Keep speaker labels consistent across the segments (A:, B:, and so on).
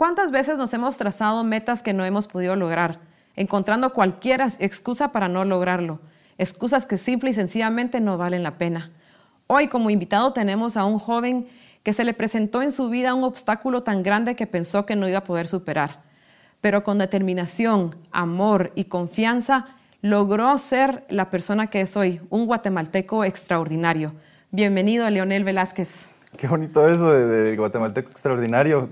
A: ¿Cuántas veces nos hemos trazado metas que no hemos podido lograr, encontrando cualquier excusa para no lograrlo? Excusas que simple y sencillamente no valen la pena. Hoy como invitado tenemos a un joven que se le presentó en su vida un obstáculo tan grande que pensó que no iba a poder superar. Pero con determinación, amor y confianza logró ser la persona que es hoy, un guatemalteco extraordinario. Bienvenido, Leonel Velázquez.
B: Qué bonito eso de, guatemalteco extraordinario.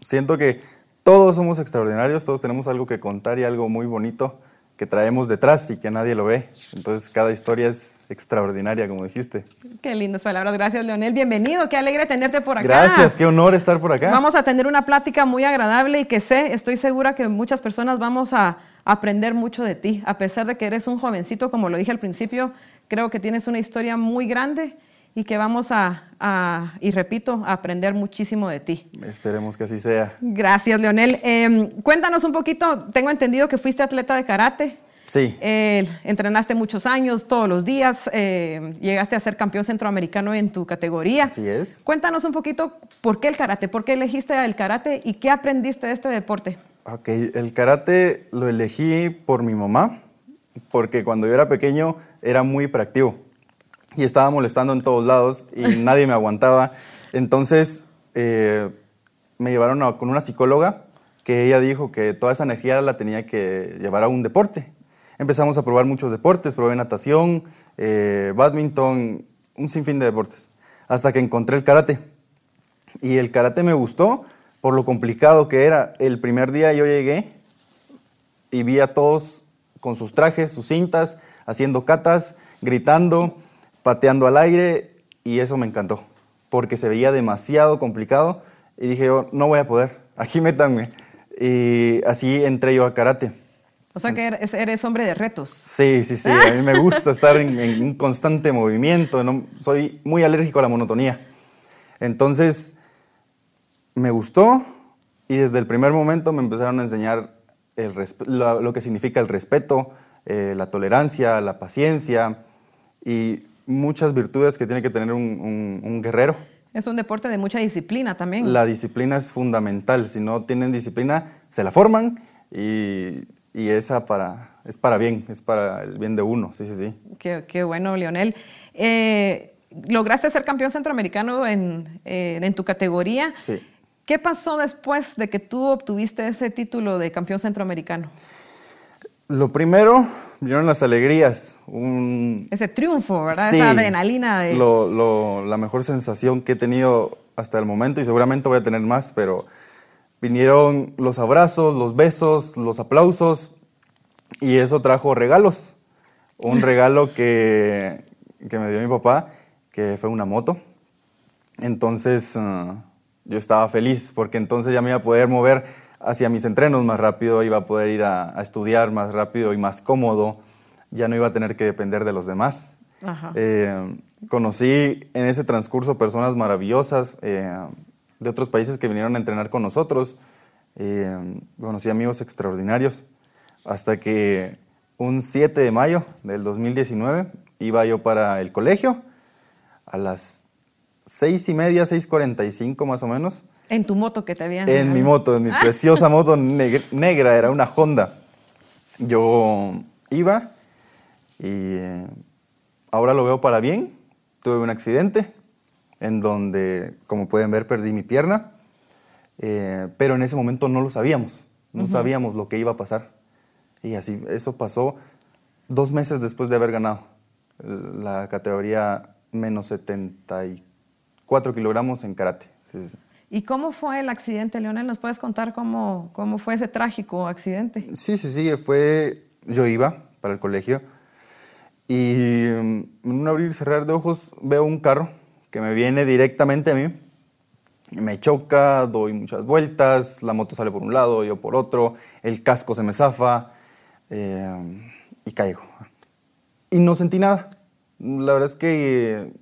B: Siento que todos somos extraordinarios, todos tenemos algo que contar y algo muy bonito que traemos detrás y que nadie lo ve. Entonces cada historia es extraordinaria, como dijiste.
A: Qué lindas palabras. Gracias, Leonel. Bienvenido. Qué alegre tenerte por acá.
B: Gracias, qué honor estar por acá.
A: Vamos a tener una plática muy agradable y que sé, estoy segura que muchas personas vamos a aprender mucho de ti. A pesar de que eres un jovencito, como lo dije al principio, creo que tienes una historia muy grande y que vamos a, y repito, a aprender muchísimo de ti.
B: Esperemos que así sea.
A: Gracias, Leonel. Em, cuéntanos un poquito, tengo entendido que fuiste atleta de karate.
B: Sí.
A: Eh, entrenaste muchos años, todos los días, eh, llegaste a ser campeón centroamericano en tu categoría.
B: Así es.
A: Cuéntanos un poquito por qué el karate, por qué elegiste el karate y qué aprendiste de este deporte.
B: Ok, el karate lo elegí por mi mamá, porque cuando yo era pequeño era muy hiperactivo y estaba molestando en todos lados y nadie me aguantaba. Entonces eh, me llevaron con una psicóloga que ella dijo que toda esa energía la tenía que llevar a un deporte. Empezamos a probar muchos deportes, probé natación, eh, badminton, un sinfín de deportes, hasta que encontré el karate. Y el karate me gustó por lo complicado que era. El primer día yo llegué y vi a todos con sus trajes, sus cintas, haciendo catas, gritando pateando al aire y eso me encantó, porque se veía demasiado complicado y dije yo, no voy a poder, aquí métanme. Y así entré yo a karate.
A: O sea que eres, hombre de retos.
B: Sí, sí, sí. A mí me gusta estar en, un constante movimiento. No, soy muy alérgico a la monotonía. Entonces, me gustó y desde el primer momento me empezaron a enseñar el lo, que significa el respeto, eh, la tolerancia, la paciencia. Y muchas virtudes que tiene que tener un, guerrero.
A: Es un deporte de mucha disciplina también.
B: La disciplina es fundamental. Si no tienen disciplina, se la forman y, esa para, es para bien, es para el bien de uno. Sí, sí, sí.
A: Qué, bueno, Lionel. Eh, lograste ser campeón centroamericano en, eh, en tu categoría.
B: Sí.
A: ¿Qué pasó después de que tú obtuviste ese título de campeón centroamericano?
B: Lo primero, vinieron las alegrías.
A: Ese triunfo, ¿verdad? Esa adrenalina de...
B: la mejor sensación que he tenido hasta el momento y seguramente voy a tener más, pero vinieron los abrazos, los besos, los aplausos y eso trajo regalos. Un regalo que, me dio mi papá, que fue una moto. Entonces ah, yo estaba feliz porque entonces ya me iba a poder mover hacia mis entrenos más rápido, iba a poder ir a, estudiar más rápido y más cómodo, ya no iba a tener que depender de los demás. Eh, conocí en ese transcurso personas maravillosas eh, de otros países que vinieron a entrenar con nosotros, eh, conocí amigos extraordinarios, hasta que un 7 de mayo del 2019 iba yo para el colegio. A las 6 y media, 6.45 más o menos,
A: en tu moto que te habían...
B: En mi moto, en mi preciosa moto negra, era una Honda. Yo iba y eh, ahora lo veo para bien. Tuve un accidente en donde, como pueden ver, perdí mi pierna, eh, pero en ese momento no lo sabíamos, no sabíamos lo que iba a pasar. Y así, eso pasó dos meses después de haber ganado la categoría menos 74 kilogramos en karate. Sí, sí.
A: ¿Y cómo fue el accidente, Leonel? ¿Nos puedes contar cómo, cómo fue ese trágico accidente?
B: Sí, sí, sí, fue... Yo iba para el colegio y mm, en un abrir y cerrar de ojos veo un carro que me viene directamente a mí. Me choca, doy muchas vueltas, la moto sale por un lado, yo por otro, el casco se me zafa eh, y caigo. Y no sentí nada. La verdad es que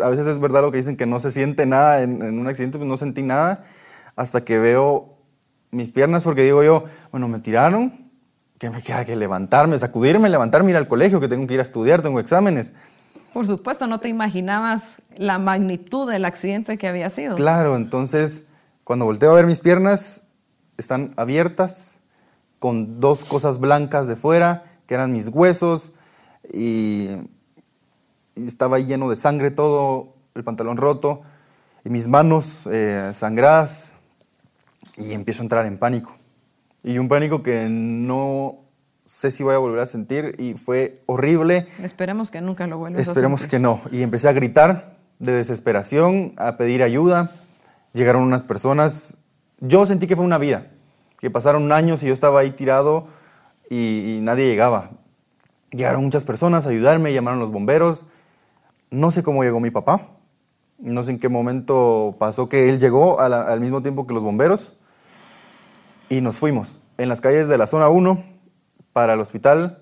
B: a veces es verdad lo que dicen que no se siente nada en, un accidente, pues no sentí nada hasta que veo mis piernas porque digo yo, bueno, me tiraron, que me queda que levantarme, sacudirme, levantarme, ir al colegio, que tengo que ir a estudiar, tengo exámenes.
A: Por supuesto, no te imaginabas la magnitud del accidente que había sido.
B: Claro, entonces Cuando volteo a ver mis piernas, están abiertas, con dos cosas blancas de fuera, que eran mis huesos, y, y estaba lleno de sangre todo, el pantalón roto, y mis manos eh, sangradas, y empiezo a entrar en pánico. Y un pánico que no sé si voy a volver a sentir, y fue horrible.
A: Esperemos que nunca lo vuelvas
B: Esperemos
A: a sentir.
B: que no. Y empecé a gritar de desesperación, a pedir ayuda. Llegaron unas personas. Yo sentí que fue una vida, que pasaron años y yo estaba ahí tirado y, y nadie llegaba. Llegaron muchas personas a ayudarme, llamaron los bomberos. No sé cómo llegó mi papá. No sé en qué momento pasó que él llegó la- al mismo tiempo que los bomberos. Y nos fuimos en las calles de la zona 1 para el hospital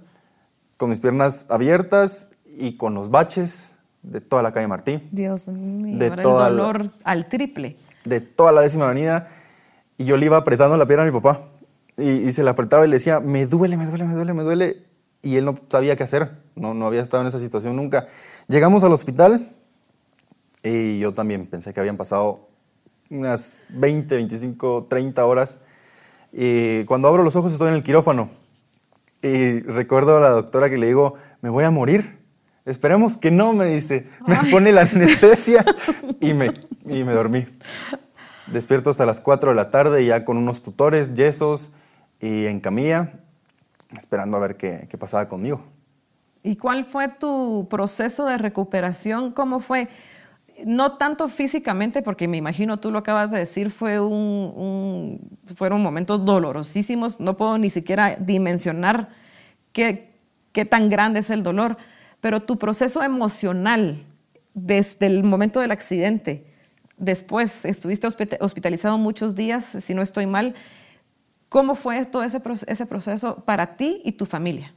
B: con mis piernas abiertas y con los baches de toda la calle Martí,
A: Dios mío,
B: De
A: ahora
B: toda
A: el
B: la-
A: dolor al triple.
B: de toda la décima avenida. Y yo le iba apretando la pierna a mi papá. Y, y se la apretaba y le decía, me duele, me duele, me duele, me duele. Y él no sabía qué hacer. No, no había estado en esa situación nunca. Llegamos al hospital y yo también pensé que habían pasado unas 20, 25, 30 horas. Y cuando abro los ojos estoy en el quirófano. Y recuerdo a la doctora que le digo, me voy a morir. Esperemos que no, me dice. Me pone la anestesia y me, y me dormí. Despierto hasta las 4 de la tarde ya con unos tutores, yesos y en camilla, esperando a ver qué, qué pasaba conmigo.
A: ¿Y cuál fue tu proceso de recuperación? ¿Cómo fue? No tanto físicamente, porque me imagino tú lo acabas de decir, fue un, fueron momentos dolorosísimos. No puedo ni siquiera dimensionar qué, qué tan grande es el dolor. Pero tu proceso emocional desde el momento del accidente, después estuviste hospita- hospitalizado muchos días, si no estoy mal. ¿Cómo fue todo ese proceso para ti y tu familia?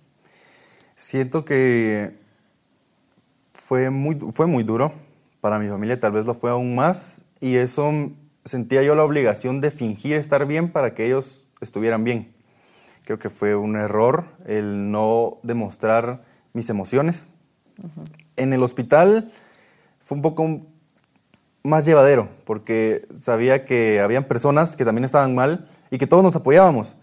B: Siento que fue muy, fue muy duro. Para mi familia tal vez lo fue aún más. Y eso sentía yo la obligación de fingir estar bien para que ellos estuvieran bien. Creo que fue un error el no demostrar mis emociones. En el hospital fue un poco más llevadero, porque sabía que habían personas que también estaban mal y que todos nos apoyábamos.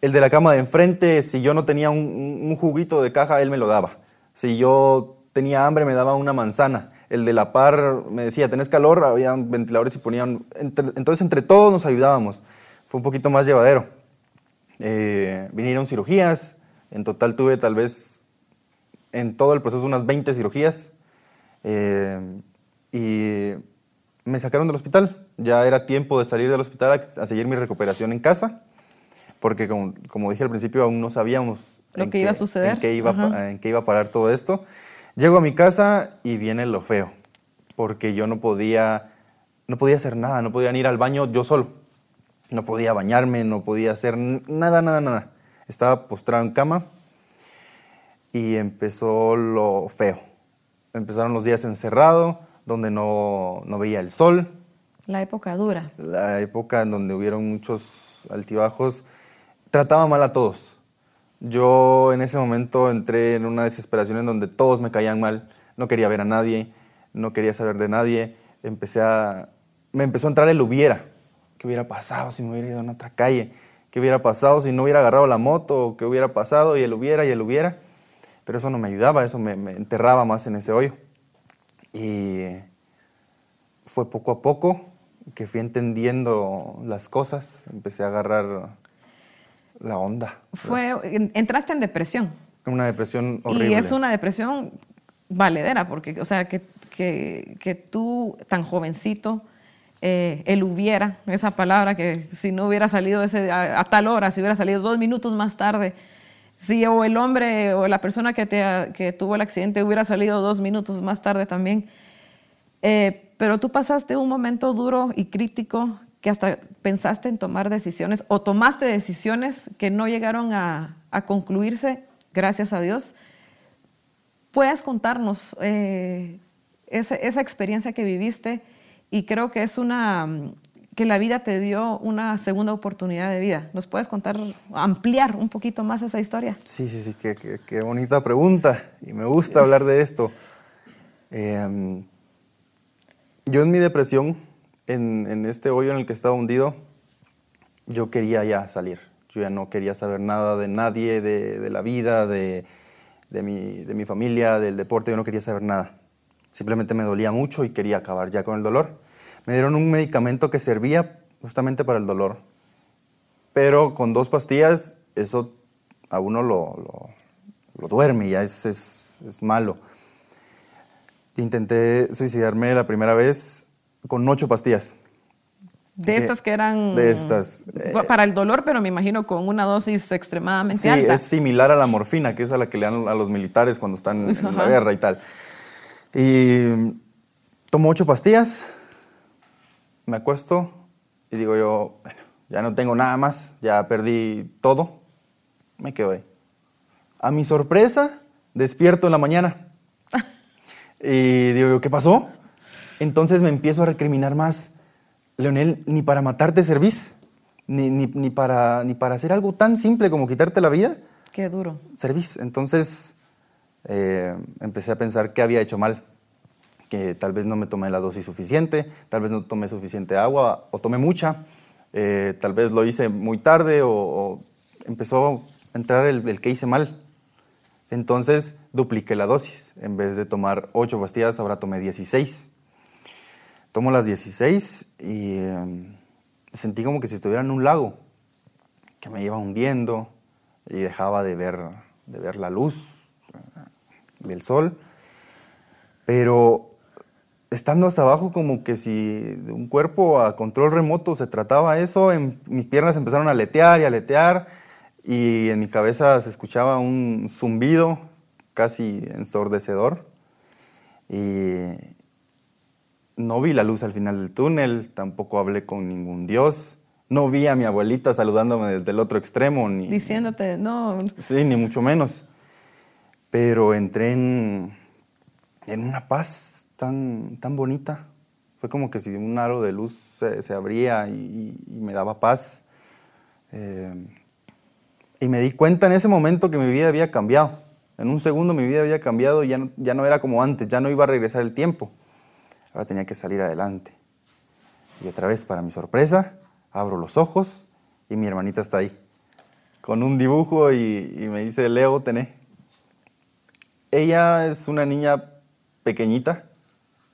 B: El de la cama de enfrente, si yo no tenía un, un juguito de caja, él me lo daba. Si yo tenía hambre, me daba una manzana. El de la par me decía, ¿tenés calor? Había ventiladores y ponían... entonces, entre todos nos ayudábamos. Fue un poquito más llevadero. Eh, vinieron cirugías. En total tuve tal vez en todo el proceso unas 20 cirugías. Eh, y me sacaron del hospital. Ya era tiempo de salir del hospital a seguir mi recuperación en casa, porque como, como dije al principio, aún no sabíamos
A: Lo
B: en
A: que iba a
B: qué-
A: suceder.
B: En qué, iba, a
A: Ajá.
B: en qué iba a parar todo esto. Llego a mi casa y viene lo feo, porque yo no podía, no podía hacer nada, no podía ir al baño yo solo. No podía bañarme, no podía hacer nada, nada, nada. Estaba postrado en cama y empezó lo feo. Empezaron los días encerrado, donde no, no veía el sol,
A: La época dura.
B: la época en donde hubieron muchos altibajos, trataba mal a todos. Yo en ese momento entré en una desesperación en donde todos me caían mal, no quería ver a nadie, no quería saber de nadie, empecé a... Me empezó a entrar el hubiera. ¿Qué hubiera pasado si me hubiera ido a otra calle? ¿Qué hubiera pasado si no hubiera agarrado la moto? ¿Qué hubiera pasado? Y el hubiera y el hubiera. Pero eso no me ayudaba, eso me, me enterraba más en ese hoyo. Y fue poco a poco que fui entendiendo las cosas, empecé a agarrar la onda.
A: Fue, en- entraste en depresión.
B: Una depresión horrible.
A: Y es una depresión valedera, porque, o sea, que, que, que tú, tan jovencito, eh, el hubiera, esa palabra que si no hubiera salido ese, a, a tal hora, si hubiera salido dos minutos más tarde, si o el hombre o la persona que, te, que tuvo el accidente hubiera salido dos minutos más tarde también. Eh, pero tú pasaste un momento duro y crítico que hasta pensaste en tomar decisiones o tomaste decisiones que no llegaron a, a concluirse, gracias a Dios. ¿Puedes contarnos eh, esa, esa experiencia que viviste? Y creo que es una que la vida te dio una segunda oportunidad de vida. ¿Nos puedes contar, ampliar un poquito más esa historia?
B: Sí, sí, sí, qué, qué- qué bonita pregunta. Y me gusta hablar de esto. Eh, yo en mi depresión en, en este hoyo en el que estaba hundido, yo quería ya salir. Yo ya no quería saber nada de nadie, de, de la vida, de, de, mi, de mi familia, del deporte. Yo no quería saber nada. Simplemente me dolía mucho y quería acabar ya con el dolor. Me dieron un medicamento que servía justamente para el dolor. Pero con dos pastillas, eso a uno lo, lo, lo duerme, ya es, es, es malo. Intenté suicidarme la primera vez con ocho pastillas.
A: De estas que eran...
B: De estas. eh,
A: Para el dolor, pero me imagino con una dosis extremadamente
B: Sí,
A: alta.
B: es similar a la morfina, que es a la que le dan a los militares cuando están en la
A: Ajá.
B: guerra y tal. Y tomo ocho pastillas, me acuesto y digo yo, bueno, ya no tengo nada más, ya perdí todo, me quedo ahí. A mi sorpresa, despierto en la mañana y digo yo, ¿qué pasó? Entonces me empiezo a recriminar más. Leonel, ni para matarte servís, ni, ni, ni para, ni para hacer algo tan simple como quitarte la vida,
A: Qué duro.
B: servís. Entonces eh, empecé a pensar que había hecho mal, que tal vez no me tomé la dosis suficiente, tal vez no tomé suficiente agua o tomé mucha, eh, tal vez lo hice muy tarde o, o empezó a entrar el, el que hice mal. Entonces dupliqué la dosis. En vez de tomar 8 pastillas, ahora tomé 16. Tomo las 16 y eh, sentí como que si estuviera en un lago, que me iba hundiendo y dejaba de ver, de ver la luz eh, del sol. Pero estando hasta abajo, como que si de un cuerpo a control remoto se trataba eso, en, mis piernas empezaron a aletear y aletear y en mi cabeza se escuchaba un zumbido casi ensordecedor. Y no vi la luz al final del túnel, tampoco hablé con ningún dios, no vi a mi abuelita saludándome desde el otro extremo, ni,
A: Diciéndote, no,
B: sí, ni mucho menos. Pero entré en, en una paz tan, tan bonita. Fue como que si un aro de luz se, se abría y, y me daba paz. Eh, y me di cuenta en ese momento que mi vida había cambiado. En un segundo mi vida había cambiado y ya no, ya no era como antes, ya no iba a regresar el tiempo. Ahora tenía que salir adelante. Y otra vez, para mi sorpresa, abro los ojos y mi hermanita está ahí, con un dibujo y, y me dice, Leo, tené. Ella es una niña pequeñita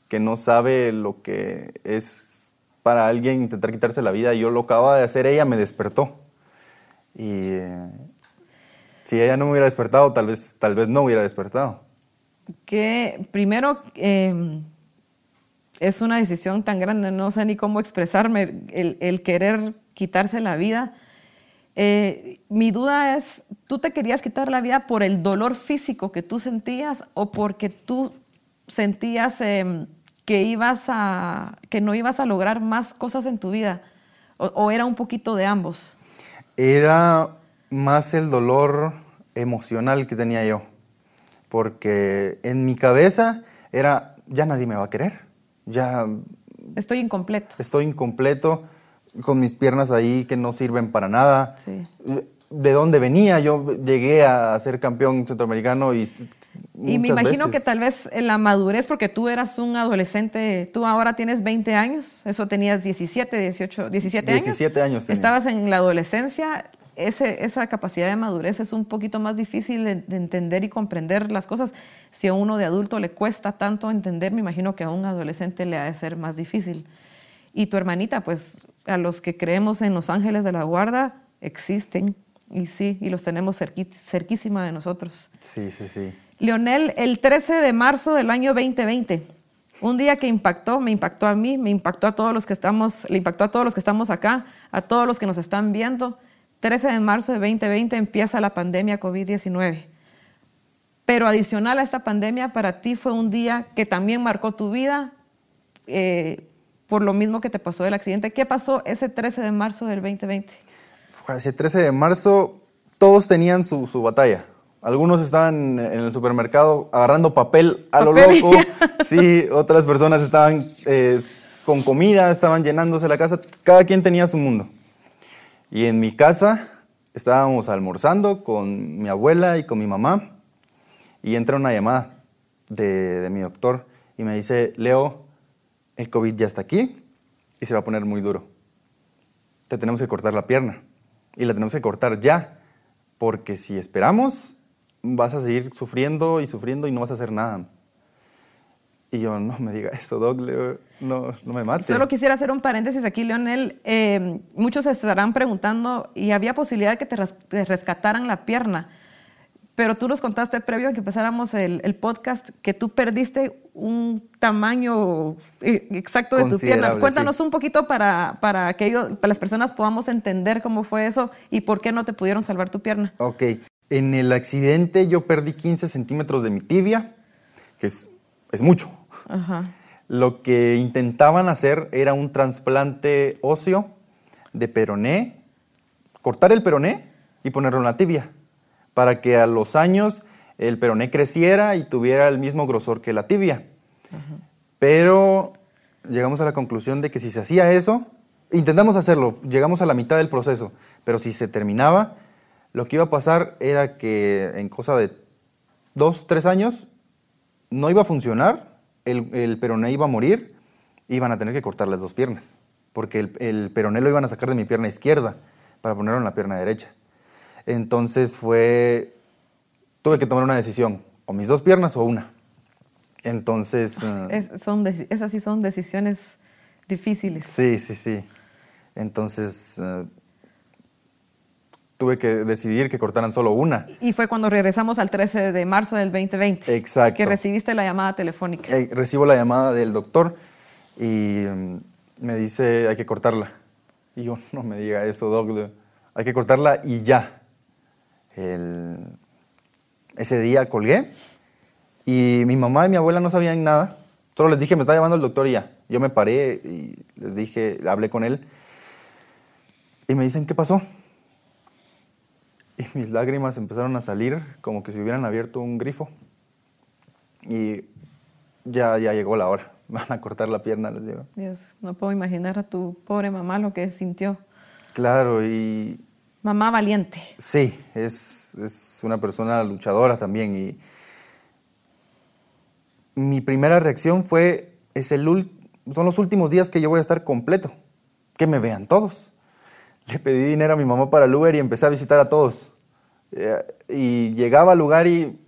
B: que no sabe lo que es para alguien intentar quitarse la vida. Yo lo acababa de hacer, ella me despertó. Y eh, si ella no me hubiera despertado, tal vez, tal vez no hubiera despertado.
A: que primero eh, es una decisión tan grande, no sé ni cómo expresarme, el, querer quitarse la vida. Eh, mi duda es, ¿tú te querías quitar la vida por el dolor físico que tú sentías o porque tú sentías eh, que, ibas a, que no ibas a lograr más cosas en tu vida? ¿O, o era un poquito de ambos?
B: Era más el dolor emocional que tenía yo, porque en mi cabeza era, ya nadie me va a querer, ya
A: Estoy incompleto.
B: estoy incompleto, con mis piernas ahí que no sirven para nada.
A: Sí.
B: ¿De dónde venía? Yo llegué a ser campeón centroamericano y...
A: Y me imagino que tal vez en la madurez, porque tú eras un adolescente, tú ahora tienes 20 años, eso tenías 17, 18, 17 años.
B: 17 años tenía.
A: Estabas en la adolescencia, ese, esa capacidad de madurez es un poquito más difícil de, de entender y comprender las cosas. Si a uno de adulto le cuesta tanto entender, me imagino que a un adolescente le ha de ser más difícil. Y tu hermanita, pues a los que creemos en los ángeles de la guarda, existen. Y sí, y los tenemos cerqui- cerquísima de nosotros.
B: Sí, sí, sí.
A: Leonel, el 13 de marzo del año 2020, un día que impactó, me impactó a mí, me impactó a todos los que estamos, le impactó a todos los que estamos acá, a todos los que nos están viendo. 13 de marzo de 2020 empieza la pandemia COVID-19. Pero adicional a esta pandemia, para ti fue un día que también marcó tu vida eh, por lo mismo que te pasó del accidente. ¿Qué pasó ese 13 de marzo del 2020?
B: Fue Ese 13 de marzo todos tenían su, su batalla. Algunos estaban en el supermercado agarrando papel a lo loco. Sí, otras personas estaban eh, con comida, estaban llenándose la casa. Cada quien tenía su mundo. Y en mi casa estábamos almorzando con mi abuela y con mi mamá. Y entra una llamada de, mi doctor y me dice, Leo, el COVID ya está aquí y se va a poner muy duro. Te tenemos que cortar la pierna y la tenemos que cortar ya, porque si esperamos, vas a seguir sufriendo y sufriendo y no vas a hacer nada. Y yo, no me diga eso, Doc, no, no me mate.
A: Solo quisiera hacer un paréntesis aquí, Leonel. Eh, muchos se estarán preguntando, ¿y había posibilidad de que te, rescataran la pierna? Pero tú nos contaste previo a que empezáramos el, podcast que tú perdiste un tamaño eh, exacto de tu pierna. Cuéntanos un poquito para, para que para las personas podamos entender cómo fue eso y por qué no te pudieron salvar tu pierna.
B: Ok. En el accidente yo perdí 15 centímetros de mi tibia, que es, es mucho. Lo que intentaban hacer era un trasplante óseo de peroné, cortar el peroné y ponerlo en la tibia, para que a los años el peroné creciera y tuviera el mismo grosor que la tibia. Pero llegamos a la conclusión de que si se hacía eso, intentamos hacerlo, llegamos a la mitad del proceso, pero si se terminaba, lo que iba a pasar era que en cosa de dos, tres años no iba a funcionar el, el, peroné iba a morir, iban a tener que cortar las dos piernas, porque el, el, peroné lo iban a sacar de mi pierna izquierda para ponerlo en la pierna derecha. Entonces fue, tuve que tomar una decisión, o mis dos piernas o una. Entonces...
A: Es, son, esas sí son decisiones difíciles.
B: Sí, sí, sí. Entonces... Uh, tuve que decidir que cortaran solo una.
A: Y fue cuando regresamos al 13 de marzo del 2020.
B: Exacto.
A: Que recibiste la llamada telefónica.
B: Eh, recibo la llamada del doctor y mm, me dice, hay que cortarla. Y yo, no me diga eso, doc, hay que cortarla y ya. ese día colgué y mi mamá y mi abuela no sabían nada. Solo les dije, me está llamando el doctor y ya. Yo me paré y les dije, hablé con él. Y me dicen, ¿qué pasó? y mis lágrimas empezaron a salir como que si hubieran abierto un grifo. Y ya, ya llegó la hora. Van a cortar la pierna, les digo.
A: Dios, no puedo imaginar a tu pobre mamá lo que sintió.
B: Claro, y...
A: Mamá valiente.
B: Sí, es, es una persona luchadora también. Y mi primera reacción fue, es el, son los últimos días que yo voy a estar completo. Que me vean todos le pedí dinero a mi mamá para el Uber y empecé a visitar a todos. Eh, y llegaba al lugar y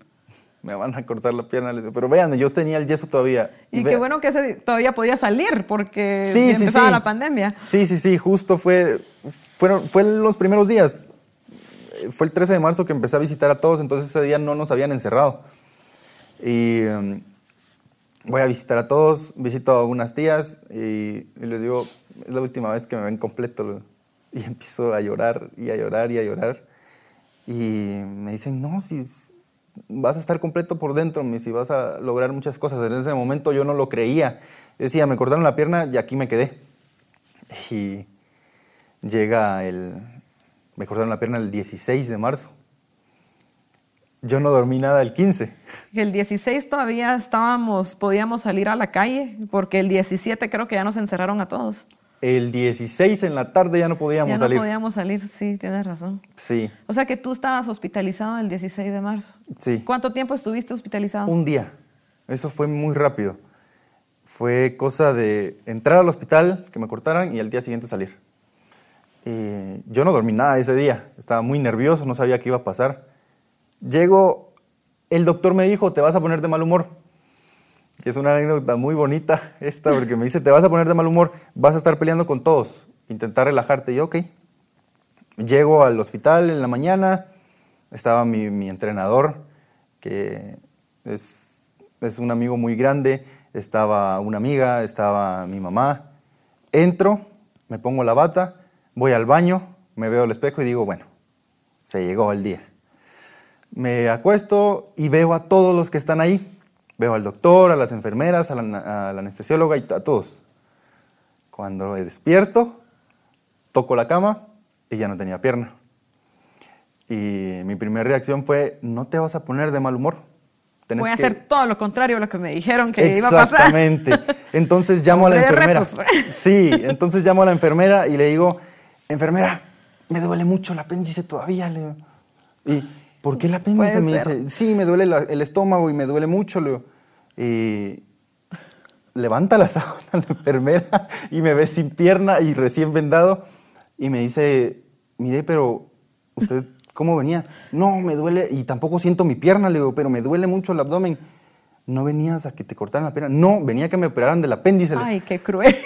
B: me van a cortar la pierna. Pero vean, yo tenía el yeso todavía.
A: Y, qué bueno que ese todavía podía salir porque empezaba la pandemia.
B: Sí, sí, sí, justo fue, fueron, fue los primeros días. Fue el 13 de marzo que empecé a visitar a todos, entonces ese día no nos habían encerrado. Y em, voy a visitar a todos, visito a algunas tías y, y les digo, es la última vez que me ven completo. Y empiezo a llorar y a llorar y a llorar. Y me dicen, no, si vas a estar completo por dentro, si vas a lograr muchas cosas. En ese momento yo no lo creía. decía, me cortaron la pierna y aquí me quedé. Y llega el... Me cortaron la pierna el 16 de marzo. Yo no dormí nada el 15.
A: El 16 todavía estábamos, podíamos salir a la calle, porque el 17 creo que ya nos encerraron a todos.
B: El 16 en la tarde ya no podíamos salir.
A: Ya no podíamos salir, sí, tienes razón.
B: Sí.
A: O sea que tú estabas hospitalizado el 16 de marzo.
B: Sí.
A: ¿Cuánto tiempo estuviste hospitalizado?
B: Un día. Eso fue muy rápido. Fue cosa de entrar al hospital, que me cortaran y al día siguiente salir. yo no dormí nada ese día. Estaba muy nervioso, no sabía qué iba a pasar. Llego, el doctor me dijo, te vas a poner de mal humor que es una anécdota muy bonita esta, porque me dice, te vas a poner de mal humor, vas a estar peleando con todos, intentar relajarte. Y yo, ok. Llego al hospital en la mañana, estaba mi, mi entrenador, que es, es, un amigo muy grande, estaba una amiga, estaba mi mamá. Entro, me pongo la bata, voy al baño, me veo al espejo y digo, bueno, se llegó el día. Me acuesto y veo a todos los que están ahí Veo al doctor, a las enfermeras, a la, anestesióloga y a todos. Cuando me despierto, toco la cama y ya no tenía pierna. Y mi primera reacción fue, no te vas a poner de mal humor.
A: Voy a hacer todo lo contrario a lo que me dijeron que iba a pasar.
B: Exactamente. Entonces llamo a la enfermera. Sí, entonces llamo a la enfermera y le digo, enfermera, me duele mucho el apéndice todavía. Y ¿por qué el apéndice? Me dice, sí, me duele el estómago y me duele mucho. Y levanta la sábana la enfermera y me ve sin pierna y recién vendado y me dice, mire, pero usted, ¿cómo venía? No, me duele y tampoco siento mi pierna, le digo, pero me duele mucho el abdomen. ¿No venías a que te cortaran la pierna? No, venía a que me operaran del apéndice.
A: Ay, qué cruel.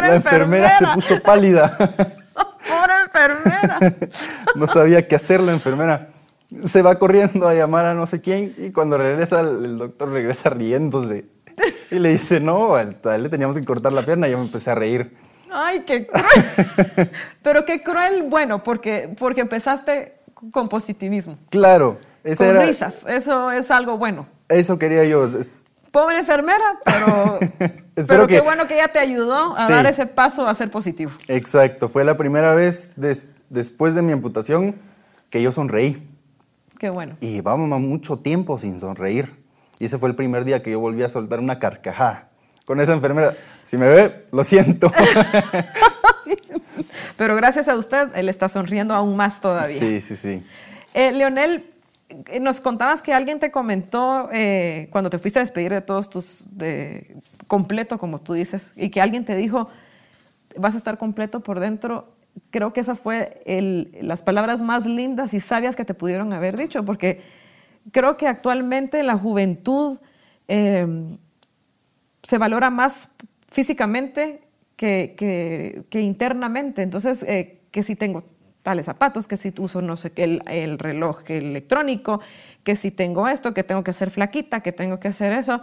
B: La enfermera se puso pálida.
A: Enfermera.
B: no sabía qué hacer la enfermera. Se va corriendo a llamar a no sé quién y cuando regresa el doctor regresa riéndose. Y le dice, no, a él le teníamos que cortar la pierna y yo me empecé a reír.
A: Ay, qué cruel. Pero qué cruel, bueno, porque, porque empezaste con positivismo.
B: Claro.
A: con risas, eso es algo bueno.
B: Eso quería yo.
A: Pobre enfermera, pero, pero qué bueno que ella te ayudó a dar ese paso a ser positivo.
B: Exacto, fue la primera vez después de mi amputación que yo sonreí.
A: Qué bueno.
B: Y vamos mucho tiempo sin sonreír. Y ese fue el primer día que yo volví a soltar una carcajada con esa enfermera. Si me ve, lo siento.
A: Pero gracias a usted, él está sonriendo aún más todavía.
B: Sí, sí, sí.
A: Eh, Leonel, eh, nos contabas que alguien te comentó eh, cuando te fuiste a despedir de todos tus, de, completo, como tú dices, y que alguien te dijo, vas a estar completo por dentro. Creo que esa fue las palabras más lindas y sabias que te pudieron haber dicho, porque creo que actualmente la juventud se valora más físicamente que, internamente. Entonces, eh, que si tengo tales zapatos, que si uso no sé qué, el, el, reloj electrónico, que si tengo esto, que tengo que hacer flaquita, que tengo que hacer eso.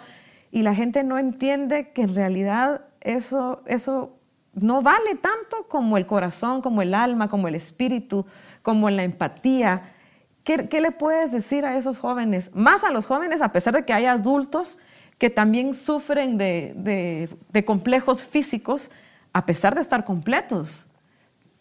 A: Y la gente no entiende que en realidad eso, eso no vale tanto como el corazón, como el alma, como el espíritu, como la empatía. ¿Qué, ¿Qué, le puedes decir a esos jóvenes? Más a los jóvenes, a pesar de que hay adultos que también sufren de, complejos físicos a pesar de estar completos.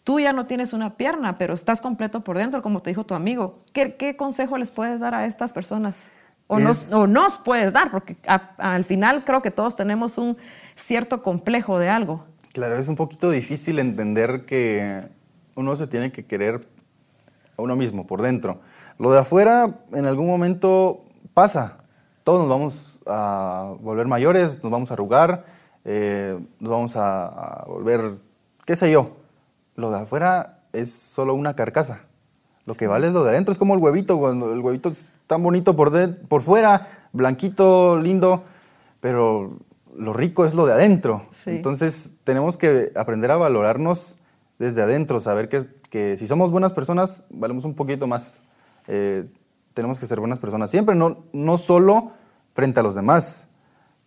A: Tú ya no tienes una pierna, pero estás completo por dentro, como te dijo tu amigo. ¿Qué, consejo les puedes dar a estas personas? O, nos, puedes dar, porque al final creo que todos tenemos un cierto complejo de algo.
B: Claro, es un poquito difícil entender que uno se tiene que querer a uno mismo por dentro. Lo de afuera en algún momento pasa. Todos nos vamos a volver mayores, nos vamos a arrugar, eh, nos vamos a, volver, qué sé yo. Lo de afuera es solo una carcasa. Lo que vale es lo de adentro. Es como el huevito, cuando el huevito es tan bonito por, por fuera, blanquito, lindo, pero lo rico es lo de adentro. Entonces tenemos que aprender a valorarnos desde adentro, saber que, que si somos buenas personas, valemos un poquito más. Eh, tenemos que ser buenas personas siempre, no, no solo frente a los demás.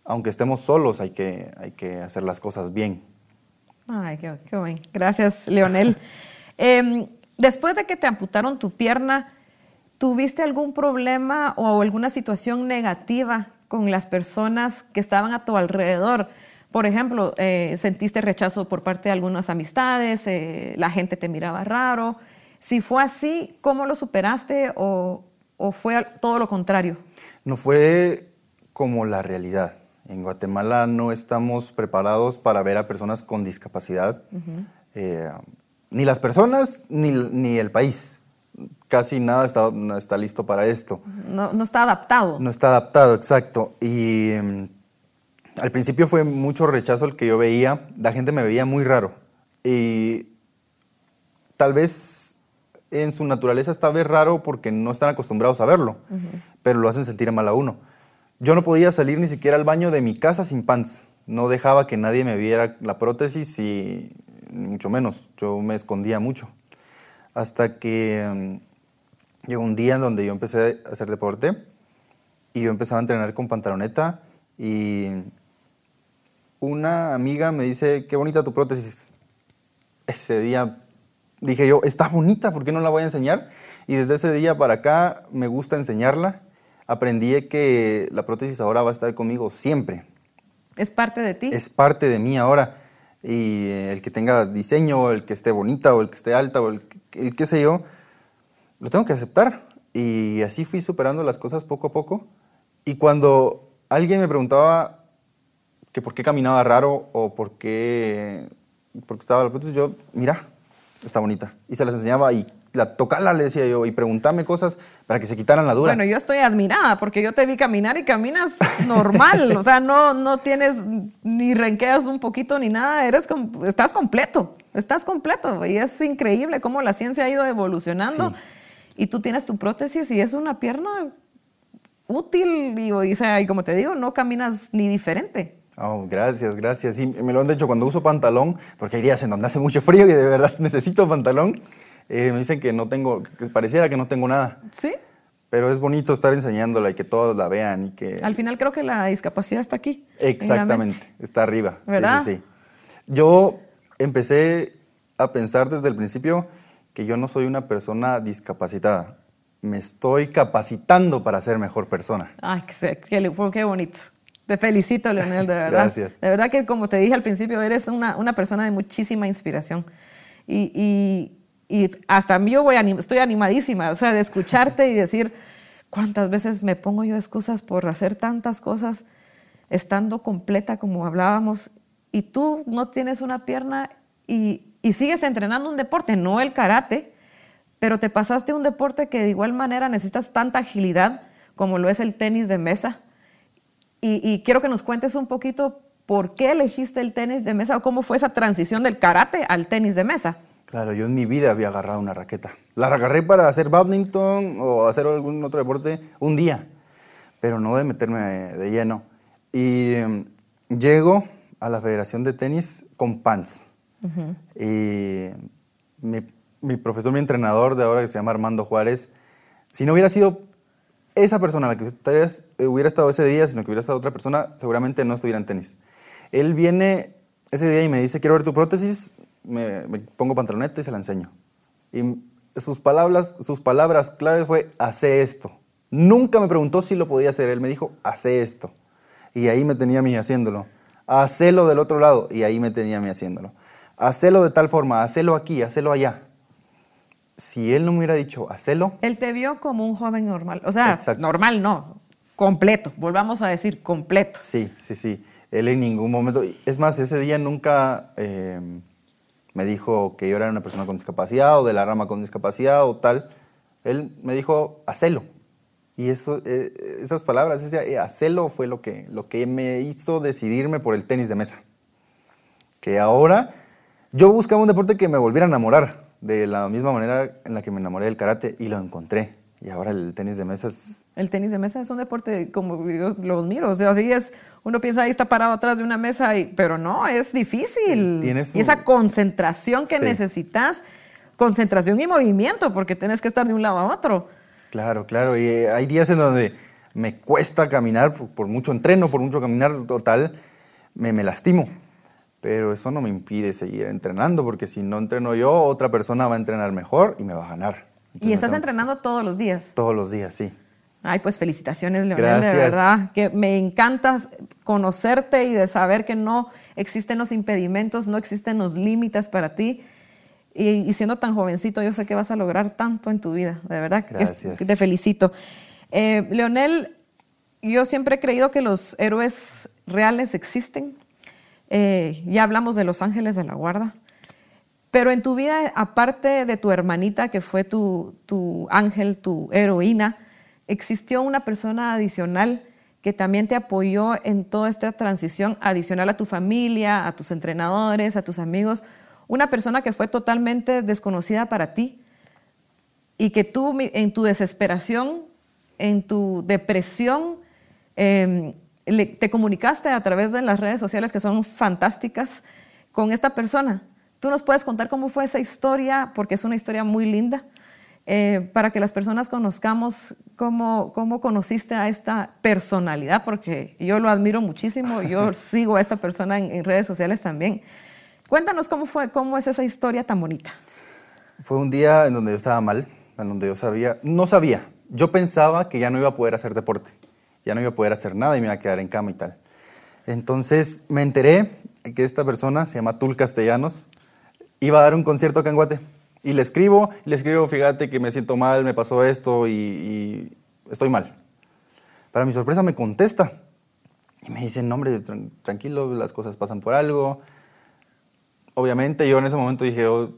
B: Aunque estemos solos, hay que, hay que hacer las cosas bien.
A: Ay, qué, qué bueno. Gracias, Leonel. Em, después de que te amputaron tu pierna, ¿tuviste algún problema o alguna situación negativa con las personas que estaban a tu alrededor? Por ejemplo, eh, ¿sentiste rechazo por parte de algunas amistades? Eh, ¿La gente te miraba raro? Si fue así, ¿cómo lo superaste o, o fue todo lo contrario?
B: No fue como la realidad. En Guatemala no estamos preparados para ver a personas con discapacidad, eh, ni las personas ni, el país. Casi nada está, está listo para esto.
A: No, está adaptado.
B: No está adaptado, exacto. Y mm, al principio fue mucho rechazo el que yo veía. La gente me veía muy raro. Y tal vez en su naturaleza está vez raro porque no están acostumbrados a verlo, pero lo hacen sentir mal a uno. Yo no podía salir ni siquiera al baño de mi casa sin pants. No dejaba que nadie me viera la prótesis y mucho menos. Yo me escondía mucho. Hasta que mm, llegó un día en donde yo empecé a hacer deporte y yo empezaba a entrenar con pantaloneta y una amiga me dice, qué bonita tu prótesis. Ese día dije yo, está bonita, ¿por qué no la voy a enseñar? Y desde ese día para acá me gusta enseñarla aprendí que la prótesis ahora va a estar conmigo siempre.
A: ¿Es parte de ti?
B: Es parte de mí ahora. Y el que tenga diseño, el que esté bonita o el que esté alta o el, el qué sé yo, lo tengo que aceptar. Y así fui superando las cosas poco a poco. Y cuando alguien me preguntaba que por qué caminaba raro o por qué, por qué estaba la prótesis, yo, mira, está bonita. Y se las enseñaba y la tocala, le decía yo, y preguntame cosas para que se quitaran la dura.
A: Bueno, yo estoy admirada porque yo te vi caminar y caminas normal, o sea, no, no tienes ni renqueas un poquito ni nada, eres estás completo, estás completo y es increíble cómo la ciencia ha ido evolucionando y tú tienes tu prótesis y es una pierna útil, digo, y, sea, y como te digo, no caminas ni diferente.
B: Oh, gracias, gracias. Y me lo han dicho cuando uso pantalón, porque hay días en donde hace mucho frío y de verdad necesito pantalón. Eh, me dicen que no tengo, que pareciera que no tengo nada.
A: Sí.
B: Pero es bonito estar enseñándola y que todos la vean y que...
A: Al final creo que la discapacidad está aquí.
B: Exactamente, está arriba. ¿Verdad? Sí, sí, sí. Yo empecé a pensar desde el principio que yo no soy una persona discapacitada. Me estoy capacitando para ser mejor persona.
A: Ay, qué, qué bonito. Te felicito, Leonel, de verdad.
B: Gracias.
A: De verdad que, como te dije al principio, eres una, una persona de muchísima inspiración. Y, y, y hasta yo voy estoy animadísima, o sea, de escucharte y decir, ¿cuántas veces me pongo yo excusas por hacer tantas cosas estando completa como hablábamos? Y tú no tienes una pierna y, y sigues entrenando un deporte, no el karate, pero te pasaste un deporte que de igual manera necesitas tanta agilidad como lo es el tenis de mesa y, quiero que nos cuentes un poquito por qué elegiste el tenis de mesa o cómo fue esa transición del karate al tenis de mesa.
B: Claro, yo en mi vida había agarrado una raqueta. La agarré para hacer badminton o hacer algún otro deporte un día, pero no de meterme de lleno. Y em, llego a la Federación de Tenis con pants. Y mi, mi, profesor, mi entrenador de ahora, que se llama Armando Juárez, si no hubiera sido esa persona a la que eh, hubiera estado ese día, sino que hubiera estado otra persona, seguramente no estuviera en tenis. Él viene ese día y me dice, quiero ver tu prótesis, me, pongo pantaloneta y se la enseño. Y sus palabras, sus palabras clave fue, hace esto. Nunca me preguntó si lo podía hacer, él me dijo, hace esto. Y ahí me tenía a mí haciéndolo. Hacelo del otro lado, y ahí me tenía a mí haciéndolo. Hacelo de tal forma, hacelo aquí, hacelo allá si él no me hubiera dicho, hacelo.
A: Él te vio como un joven normal. O sea, normal no, completo. Volvamos a decir completo.
B: Sí, sí, sí. Él en ningún momento. Es más, ese día nunca eh, me dijo que yo era una persona con discapacidad o de la rama con discapacidad o tal. Él me dijo, hacelo. Y eso, eh, esas palabras, ese eh, hacelo fue lo que, lo que me hizo decidirme por el tenis de mesa. Que ahora yo buscaba un deporte que me volviera a enamorar de la misma manera en la que me enamoré del karate y lo encontré. Y ahora el tenis de mesa es...
A: El tenis de mesa es un deporte como yo los miro, o sea, así es, uno piensa ahí está parado atrás de una mesa, y, pero no, es difícil. Y esa concentración que necesitas, concentración y movimiento, porque tienes que estar de un lado a otro.
B: Claro, claro, y eh, hay días en donde me cuesta caminar, por, mucho entreno, por mucho caminar total, me, me lastimo pero eso no me impide seguir entrenando, porque si no entreno yo, otra persona va a entrenar mejor y me va a ganar.
A: ¿Y estás entrenando todos los días?
B: Todos los días, sí.
A: Ay, pues felicitaciones, Leonel, de verdad. Que me encanta conocerte y de saber que no existen los impedimentos, no existen los límites para ti. Y, siendo tan jovencito, yo sé que vas a lograr tanto en tu vida, de verdad.
B: Gracias.
A: te felicito. Eh, Leonel, yo siempre he creído que los héroes reales existen, eh, ya hablamos de los ángeles de la guarda. Pero en tu vida, aparte de tu hermanita, que fue tu, ángel, tu heroína, existió una persona adicional que también te apoyó en toda esta transición, adicional a tu familia, a tus entrenadores, a tus amigos, una persona que fue totalmente desconocida para ti y que tú en tu desesperación, en tu depresión, eh, te comunicaste a través de las redes sociales que son fantásticas con esta persona. ¿Tú nos puedes contar cómo fue esa historia? Porque es una historia muy linda. Eh, para que las personas conozcamos cómo, cómo conociste a esta personalidad, porque yo lo admiro muchísimo, yo sigo a esta persona en, redes sociales también. Cuéntanos cómo fue, cómo es esa historia tan bonita.
B: Fue un día en donde yo estaba mal, en donde yo sabía, no sabía, yo pensaba que ya no iba a poder hacer deporte ya no iba a poder hacer nada y me iba a quedar en cama y tal. Entonces me enteré que esta persona, se llama Tul Castellanos, iba a dar un concierto acá en Guate. Y le escribo, le escribo, fíjate que me siento mal, me pasó esto y, estoy mal. Para mi sorpresa me contesta y me dice, no hombre, tranquilo, las cosas pasan por algo. Obviamente yo en ese momento dije, oh,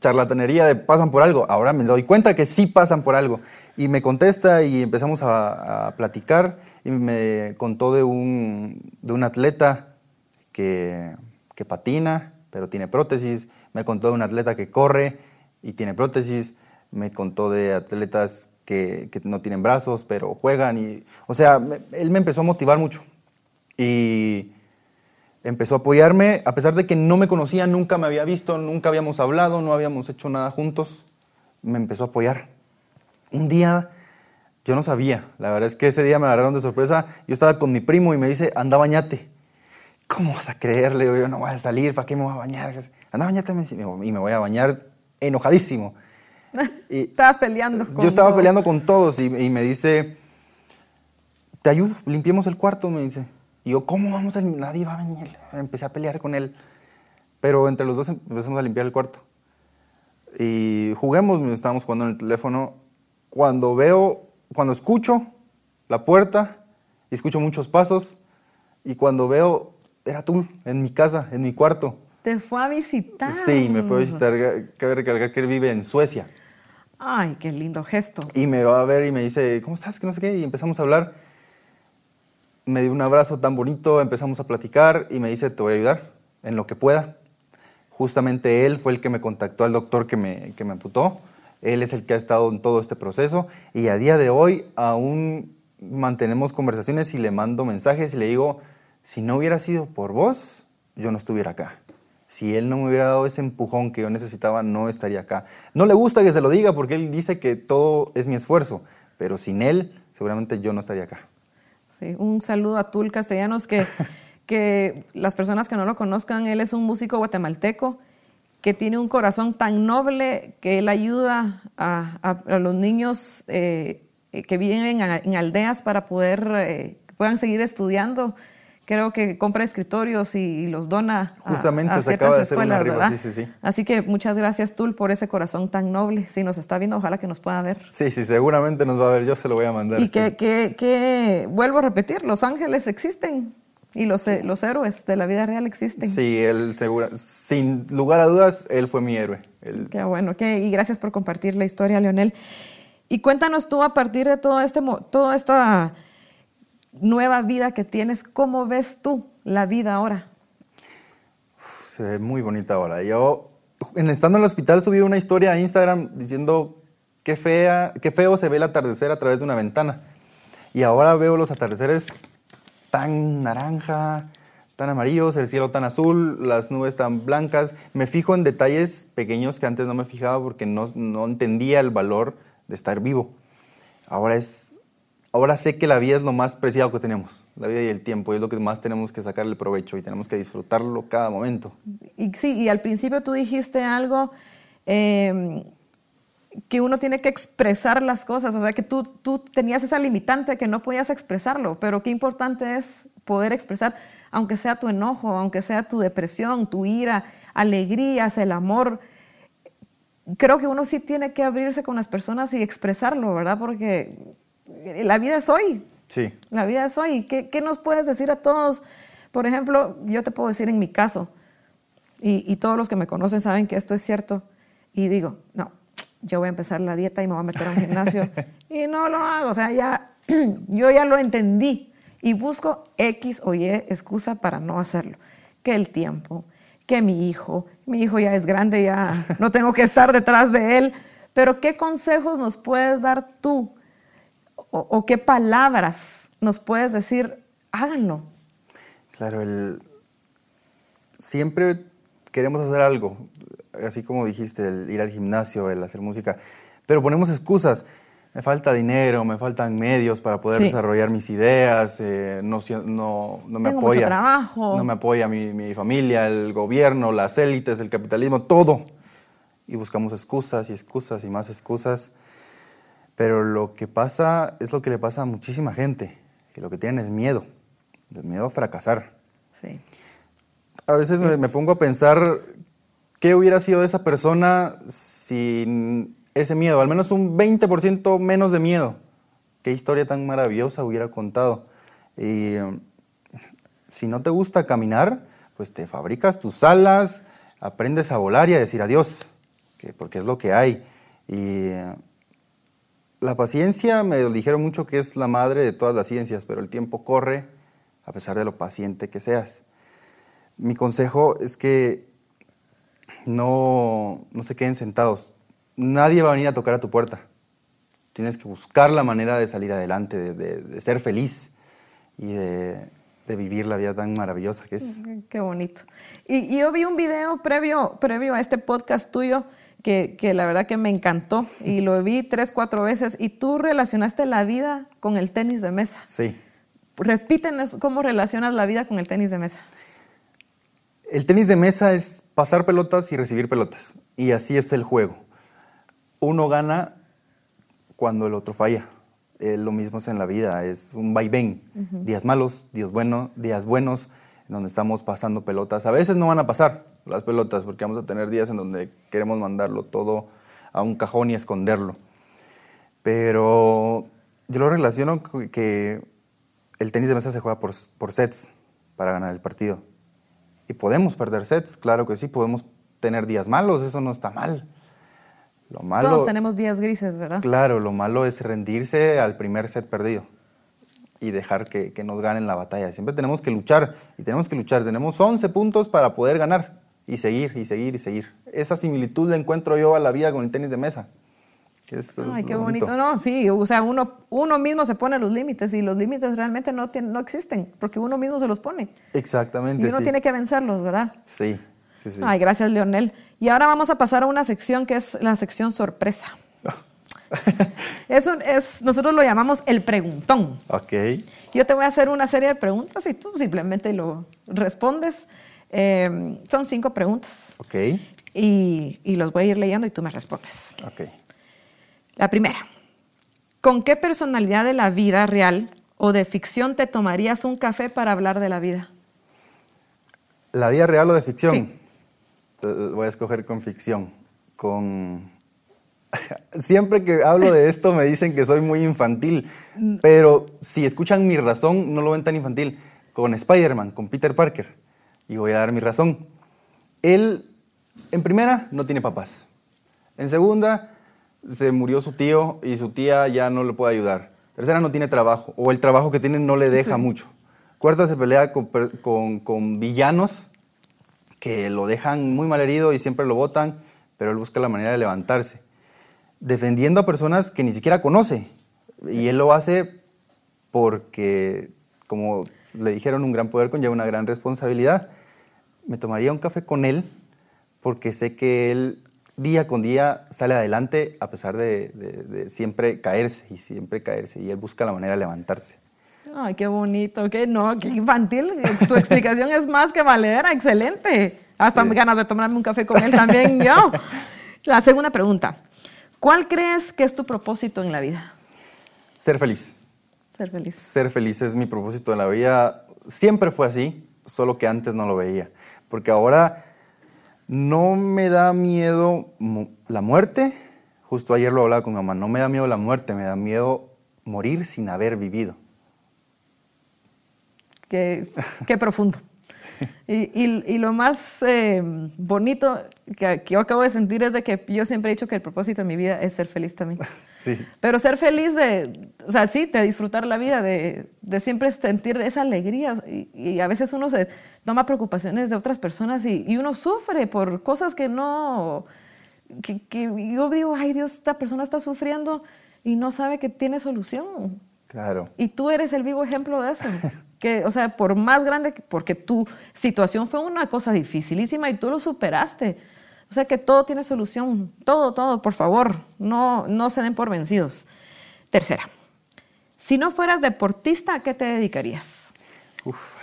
B: charlatanería de pasan por algo. Ahora me doy cuenta que sí pasan por algo. Y me contesta y empezamos a, platicar y me contó de un, de un atleta que, que, patina, pero tiene prótesis. Me contó de un atleta que corre y tiene prótesis. Me contó de atletas que, que no tienen brazos, pero juegan. Y, o sea, él me empezó a motivar mucho. Y empezó a apoyarme, a pesar de que no me conocía, nunca me había visto, nunca habíamos hablado, no habíamos hecho nada juntos, me empezó a apoyar. Un día, yo no sabía, la verdad es que ese día me agarraron de sorpresa, yo estaba con mi primo y me dice, anda, bañate. ¿Cómo vas a creerle? Yo no voy a salir, ¿para qué me voy a bañar? Anda, bañate, y me voy a bañar enojadísimo.
A: Y Estabas peleando.
B: Con yo estaba peleando con todos y, y me dice, te ayudo, limpiemos el cuarto, me dice. Y yo, ¿cómo vamos a limpiar? Nadie va a venir. Empecé a pelear con él. Pero entre los dos empezamos a limpiar el cuarto. Y juguemos, estábamos jugando en el teléfono. Cuando veo, cuando escucho la puerta, y escucho muchos pasos, y cuando veo, era tú, en mi casa, en mi cuarto.
A: ¿Te fue a visitar?
B: Sí, me fue a visitar. Cabe recalcar que él vive en Suecia.
A: Ay, qué lindo gesto.
B: Y me va a ver y me dice, ¿cómo estás? Que no sé qué. Y empezamos a hablar me dio un abrazo tan bonito, empezamos a platicar y me dice, te voy a ayudar en lo que pueda. Justamente él fue el que me contactó al doctor que me, que me amputó. Él es el que ha estado en todo este proceso y a día de hoy aún mantenemos conversaciones y le mando mensajes y le digo, si no hubiera sido por vos, yo no estuviera acá. Si él no me hubiera dado ese empujón que yo necesitaba, no estaría acá. No le gusta que se lo diga porque él dice que todo es mi esfuerzo, pero sin él seguramente yo no estaría acá.
A: Un saludo a Tul Castellanos, que, que las personas que no lo conozcan, él es un músico guatemalteco que tiene un corazón tan noble que él ayuda a, los niños eh, que viven en, aldeas para poder eh, puedan seguir estudiando creo que compra escritorios y, los dona
B: Justamente a, se acaba de escuelas, hacer Sí, sí, sí.
A: Así que muchas gracias, Tul, por ese corazón tan noble. Si nos está viendo, ojalá que nos pueda ver.
B: Sí, sí, seguramente nos va a ver. Yo se lo voy a mandar.
A: Y que, que, vuelvo a repetir, los ángeles existen. Y los, los héroes de la vida real existen.
B: Sí, él segura, sin lugar a dudas, él fue mi héroe.
A: Qué bueno, qué, y gracias por compartir la historia, Leonel. Y cuéntanos tú a partir de todo este, toda esta nueva vida que tienes, ¿cómo ves tú la vida ahora?
B: Se ve muy bonita ahora. Yo, en, estando en el hospital, subí una historia a Instagram diciendo qué, fea, qué feo se ve el atardecer a través de una ventana. Y ahora veo los atardeceres tan naranja, tan amarillos, el cielo tan azul, las nubes tan blancas. Me fijo en detalles pequeños que antes no me fijaba porque no, no entendía el valor de estar vivo. Ahora es ahora sé que la vida es lo más preciado que tenemos, la vida y el tiempo, y es lo que más tenemos que sacarle provecho y tenemos que disfrutarlo cada momento.
A: Y sí, y al principio tú dijiste algo em, que uno tiene que expresar las cosas, o sea, que tú, tú tenías esa limitante que no podías expresarlo, pero qué importante es poder expresar, aunque sea tu enojo, aunque sea tu depresión, tu ira, alegrías, el amor. Creo que uno sí tiene que abrirse con las personas y expresarlo, ¿verdad? Porque la vida es hoy.
B: Sí.
A: La vida es hoy. ¿Qué, ¿Qué, nos puedes decir a todos? Por ejemplo, yo te puedo decir en mi caso, y, y, todos los que me conocen saben que esto es cierto, y digo, no, yo voy a empezar la dieta y me voy a meter a un gimnasio, y no lo hago, o sea, ya, yo ya lo entendí, y busco X o Y excusa para no hacerlo. Que el tiempo, que mi hijo, mi hijo ya es grande, ya no tengo que estar detrás de él, pero ¿qué consejos nos puedes dar tú? O, qué palabras nos puedes decir, háganlo.
B: Claro, el... siempre queremos hacer algo, así como dijiste, el ir al gimnasio, el hacer música, pero ponemos excusas. Me falta dinero, me faltan medios para poder desarrollar mis ideas, eh, no, no, no, me
A: Tengo
B: apoya.
A: Mucho trabajo.
B: No me apoya mi, mi familia, el gobierno, las élites, el capitalismo, todo. Y buscamos excusas y excusas y más excusas pero lo que pasa es lo que le pasa a muchísima gente, que lo que tienen es miedo, el miedo a fracasar.
A: Sí.
B: A veces me, pongo a pensar qué hubiera sido de esa persona sin ese miedo, al menos un 20% menos de miedo. Qué historia tan maravillosa hubiera contado. Y si no te gusta caminar, pues te fabricas tus alas, aprendes a volar y a decir adiós. porque, porque es lo que hay. Y la paciencia, me dijeron mucho que es la madre de todas las ciencias, pero el tiempo corre a pesar de lo paciente que seas. Mi consejo es que no, no se queden sentados. Nadie va a venir a tocar a tu puerta. Tienes que buscar la manera de salir adelante, de, ser feliz y de, vivir la vida tan maravillosa que es.
A: Qué bonito. Y, yo vi un video previo, previo a este podcast tuyo que, que, la verdad que me encantó y lo vi tres, cuatro veces y tú relacionaste la vida con el tenis de mesa.
B: Sí.
A: Repítenos cómo relacionas la vida con el tenis de mesa.
B: El tenis de mesa es pasar pelotas y recibir pelotas. Y así es el juego. Uno gana cuando el otro falla. lo mismo es en la vida, es un vaivén. Días malos, días, buenos, días buenos, en donde estamos pasando pelotas. A veces no van a pasar las pelotas, porque vamos a tener días en donde queremos mandarlo todo a un cajón y esconderlo. Pero yo lo relaciono que el tenis de mesa se juega por, por sets para ganar el partido. Y podemos perder sets, claro que sí, podemos tener días malos, eso no está mal.
A: Lo malo, Todos tenemos días grises, ¿verdad?
B: Claro, lo malo es rendirse al primer set perdido y dejar que, que, nos ganen la batalla. Siempre tenemos que luchar y tenemos que luchar. Tenemos 11 puntos para poder ganar y seguir y seguir y seguir. Esa similitud la encuentro yo a la vida con el tenis de mesa.
A: Ay, qué bonito. No, sí, o sea, uno, uno mismo se pone los límites y los límites realmente no, no existen porque uno mismo se los pone.
B: Exactamente.
A: Y uno tiene que vencerlos, ¿verdad?
B: Sí, sí, sí.
A: Ay, gracias, Leonel. Y ahora vamos a pasar a una sección que es la sección sorpresa. es es, nosotros lo llamamos el preguntón.
B: Ok.
A: Yo te voy a hacer una serie de preguntas y tú simplemente lo respondes. Eh, son cinco preguntas.
B: Ok.
A: Y, y, los voy a ir leyendo y tú me respondes.
B: Ok.
A: La primera, ¿con qué personalidad de la vida real o de ficción te tomarías un café para hablar de la vida?
B: ¿La vida real o de ficción? Sí. Eh, voy a escoger con ficción. Con... Siempre que hablo de esto me dicen que soy muy infantil, mm. pero si escuchan mi razón no lo ven tan infantil. Con Spider-Man, con Peter Parker. Y voy a dar mi razón. Él, en primera, no tiene papás. En segunda, se murió su tío y su tía ya no le puede ayudar. Tercera, no tiene trabajo, o el trabajo que tiene no le deja mucho. Cuarta, se pelea con, villanos que lo dejan muy mal herido y siempre lo votan, pero él busca la manera de levantarse. Defendiendo a personas que ni siquiera conoce. Y él lo hace porque, como le dijeron, un gran poder conlleva una gran responsabilidad. Me tomaría un café con él porque sé que él día con día sale adelante a pesar de, siempre caerse y siempre caerse. Y él busca la manera de levantarse.
A: Ay, qué bonito, qué no, qué infantil. Tu explicación es más que valedera, excelente. Hasta me ganas de tomarme un café con él también yo. La segunda pregunta. ¿Cuál crees que es tu propósito en la vida?
B: Ser feliz.
A: Ser feliz.
B: Ser feliz es mi propósito en la vida. Siempre fue así, solo que antes no lo veía. Porque ahora no me da miedo la muerte. Justo ayer lo hablaba con mi mamá. No me da miedo la muerte, me da miedo morir sin haber vivido.
A: Qué, profundo. Y, lo más eh, bonito que, yo acabo de sentir es de que yo siempre he dicho que el propósito de mi vida es ser feliz también.
B: Sí.
A: Pero ser feliz de, o sea, sí, de disfrutar la vida, de, siempre sentir esa alegría. y, a veces uno se toma preocupaciones de otras personas y, uno sufre por cosas que no, que, yo digo, ay Dios, esta persona está sufriendo y no sabe que tiene solución.
B: Claro.
A: Y tú eres el vivo ejemplo de eso. que, o sea, por más grande, porque tu situación fue una cosa dificilísima y tú lo superaste. O sea que todo tiene solución. Todo, todo, por favor, no, no se den por vencidos. Tercera, si no fueras deportista, ¿a qué te dedicarías?
B: Uf,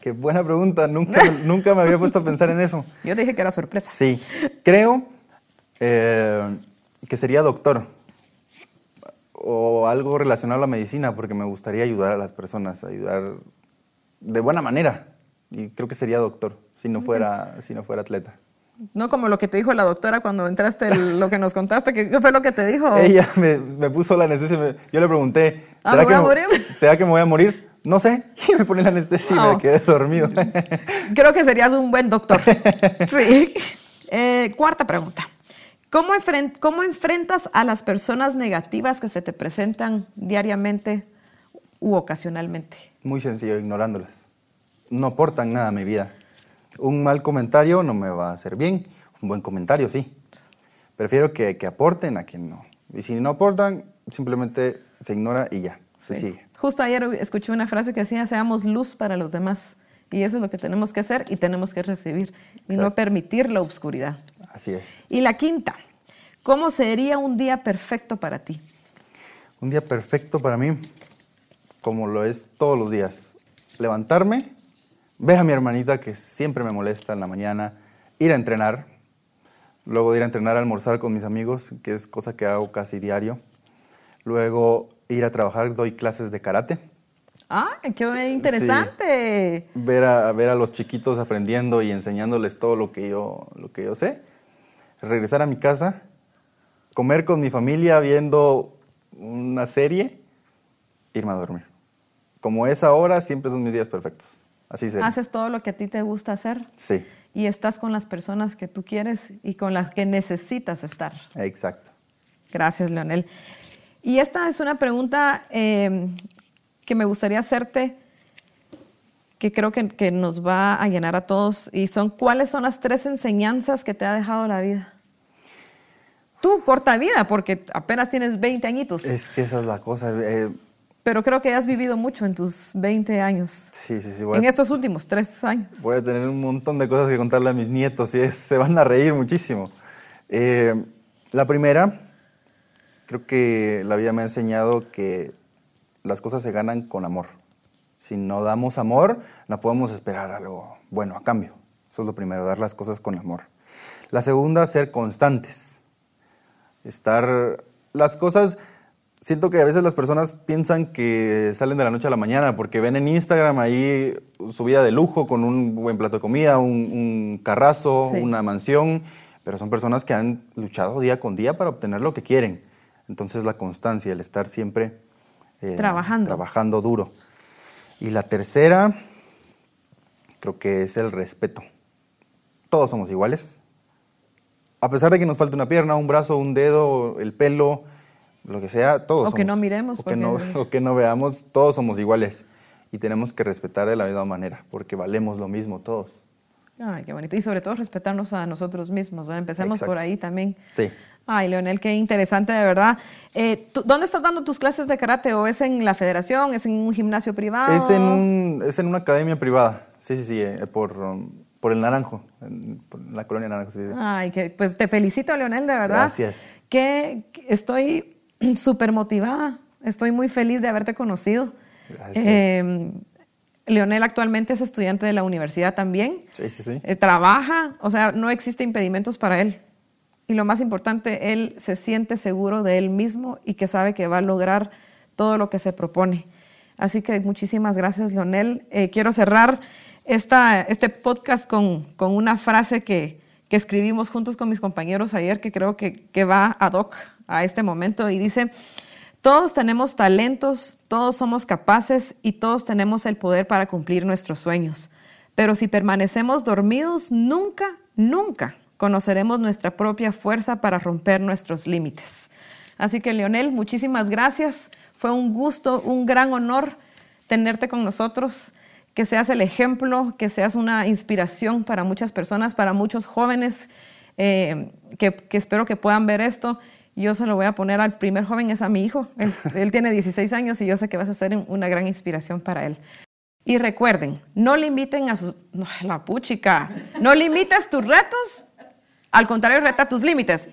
B: Qué buena pregunta. Nunca, nunca me había puesto a pensar en eso.
A: Yo te dije que era sorpresa.
B: Sí. Creo eh, que sería doctor o algo relacionado a la medicina, porque me gustaría ayudar a las personas, ayudar de buena manera. Y creo que sería doctor, si no fuera, si no fuera atleta.
A: No como lo que te dijo la doctora cuando entraste, lo que nos contaste, ¿qué fue lo que te dijo?
B: Ella me, puso la anestesia, yo le pregunté,
A: ah, ¿será, que
B: me, ¿será que me voy a morir? No sé, y me pone la anestesia y me quedé dormido.
A: Creo que serías un buen doctor. Sí. Eh, cuarta pregunta. ¿Cómo, ¿Cómo enfrentas a las personas negativas que se te presentan diariamente u ocasionalmente?
B: Muy sencillo, ignorándolas. No aportan nada a mi vida. Un mal comentario no me va a hacer bien, un buen comentario sí. Prefiero que, que aporten a quien no. Y si no aportan, simplemente se ignora y ya, se sigue.
A: Justo ayer escuché una frase que decía, seamos luz para los demás. Y eso es lo que tenemos que hacer y tenemos que recibir y no permitir la oscuridad.
B: Así es.
A: Y la quinta, ¿cómo sería un día perfecto para ti?
B: Un día perfecto para mí, como lo es todos los días. Levantarme, ver a mi hermanita que siempre me molesta en la mañana, ir a entrenar, luego de ir a entrenar a almorzar con mis amigos, que es cosa que hago casi diario. Luego ir a trabajar, doy clases de karate.
A: ¡Ah, qué interesante!
B: Ver, a, ver a los chiquitos aprendiendo y enseñándoles todo lo que, yo, lo que yo sé. Regresar a mi casa, comer con mi familia viendo una serie, irme a dormir. Como es ahora, siempre son mis días perfectos. Así se.
A: ¿Haces todo lo que a ti te gusta hacer?
B: Sí.
A: Y estás con las personas que tú quieres y con las que necesitas estar.
B: Exacto.
A: Gracias, Leonel. Y esta es una pregunta eh, que me gustaría hacerte, que creo que, que, nos va a llenar a todos, y son, ¿cuáles son las tres enseñanzas que te ha dejado la vida? Tú, corta vida, porque apenas tienes 20 añitos.
B: Es que esa es la cosa. Eh,
A: pero creo que has vivido mucho en tus 20 años.
B: Sí, sí, sí.
A: en estos últimos tres años.
B: Voy a tener un montón de cosas que contarle a mis nietos y se van a reír muchísimo. Eh, la primera, creo que la vida me ha enseñado que las cosas se ganan con amor. Si no damos amor, no podemos esperar algo bueno a cambio. Eso es lo primero, dar las cosas con amor. La segunda, ser constantes. Estar... Las cosas... Siento que a veces las personas piensan que salen de la noche a la mañana porque ven en Instagram ahí su vida de lujo con un buen plato de comida, un, un carrazo, sí. una mansión, pero son personas que han luchado día con día para obtener lo que quieren. Entonces la constancia, el estar siempre
A: eh, trabajando.
B: trabajando duro. Y la tercera, creo que es el respeto. Todos somos iguales. A pesar de que nos falte una pierna, un brazo, un dedo, el pelo, lo que sea, todos
A: o
B: somos.
A: que no miremos.
B: O, porque... que no, o que no veamos, todos somos iguales. Y tenemos que respetar de la misma manera, porque valemos lo mismo todos.
A: Ay, qué bonito. Y sobre todo respetarnos a nosotros mismos. ¿verdad? Empecemos
B: Exacto.
A: por ahí también.
B: Sí.
A: Ay, Leonel, qué interesante de verdad. Eh, ¿Dónde estás dando tus clases de karate? ¿O es en la federación? ¿Es en un gimnasio privado?
B: Es en, un, es en una academia privada. Sí, sí, sí, eh, por, um, por el Naranjo, en, por la colonia Naranjo. Sí, sí.
A: Ay, que, pues te felicito, Leonel, de verdad.
B: Gracias.
A: Que, estoy súper motivada. Estoy muy feliz de haberte conocido.
B: Gracias.
A: Eh, Leonel actualmente es estudiante de la universidad también.
B: Sí, sí, sí.
A: Eh, trabaja, o sea, no existe impedimentos para él. Y lo más importante, él se siente seguro de él mismo y que sabe que va a lograr todo lo que se propone. Así que muchísimas gracias, Leonel. Eh, quiero cerrar este podcast con, con una frase que, que, escribimos juntos con mis compañeros ayer, que creo que, que va ad hoc a este momento, y dice, todos tenemos talentos, todos somos capaces y todos tenemos el poder para cumplir nuestros sueños. Pero si permanecemos dormidos, nunca, nunca conoceremos nuestra propia fuerza para romper nuestros límites. Así que, Leonel, muchísimas gracias. Fue un gusto, un gran honor tenerte con nosotros, que seas el ejemplo, que seas una inspiración para muchas personas, para muchos jóvenes eh, que, que, espero que puedan ver esto. Yo se lo voy a poner al primer joven, es a mi hijo. Él, él tiene 16 años y yo sé que vas a ser una gran inspiración para él. Y recuerden, no limiten a sus... No, la puchica. No limites tus retos al contrario, reta tus límites.